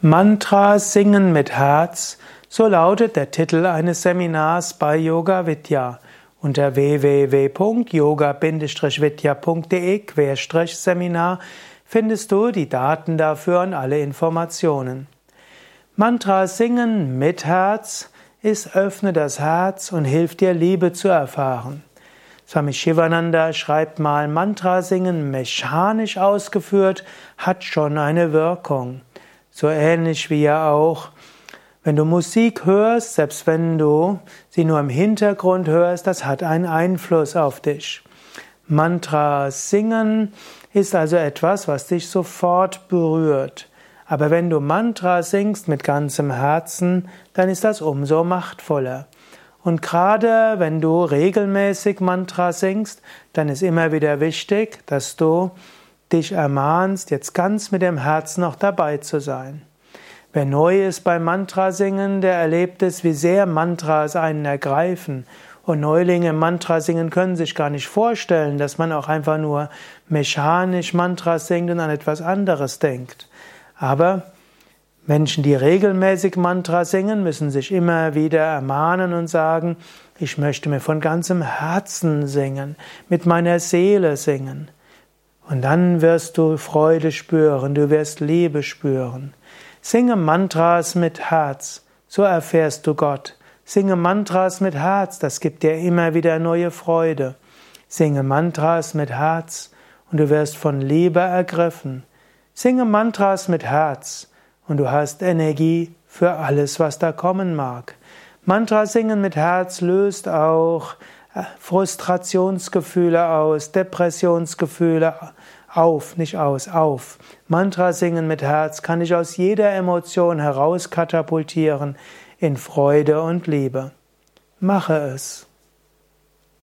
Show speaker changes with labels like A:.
A: Mantra singen mit Herz, so lautet der Titel eines Seminars bei Yoga Vidya. Unter www.yoga-vidya.de-seminar findest du die Daten dafür und alle Informationen. Mantra singen mit Herz ist öffne das Herz und hilft dir Liebe zu erfahren. Swami Shivananda schreibt mal, Mantra singen mechanisch ausgeführt hat schon eine Wirkung. So ähnlich wie ja auch, wenn du Musik hörst, selbst wenn du sie nur im Hintergrund hörst, das hat einen Einfluss auf dich. Mantra singen ist also etwas, was dich sofort berührt. Aber wenn du Mantra singst mit ganzem Herzen, dann ist das umso machtvoller. Und gerade wenn du regelmäßig Mantra singst, dann ist immer wieder wichtig, dass du dich ermahnst, jetzt ganz mit dem Herzen noch dabei zu sein. Wer neu ist beim Mantra singen, der erlebt es, wie sehr Mantras einen ergreifen. Und Neulinge im Mantra singen können sich gar nicht vorstellen, dass man auch einfach nur mechanisch Mantras singt und an etwas anderes denkt. Aber Menschen, die regelmäßig Mantra singen, müssen sich immer wieder ermahnen und sagen, ich möchte mir von ganzem Herzen singen, mit meiner Seele singen. Und dann wirst du Freude spüren, du wirst Liebe spüren. Singe Mantras mit Herz, so erfährst du Gott. Singe Mantras mit Herz, das gibt dir immer wieder neue Freude. Singe Mantras mit Herz und du wirst von Liebe ergriffen. Singe Mantras mit Herz und du hast Energie für alles, was da kommen mag. Mantra singen mit Herz löst auch Frustrationsgefühle aus, Depressionsgefühle auf, nicht aus, auf. Mantra singen mit Herz kann dich aus jeder Emotion herauskatapultieren in Freude und Liebe. Mache es.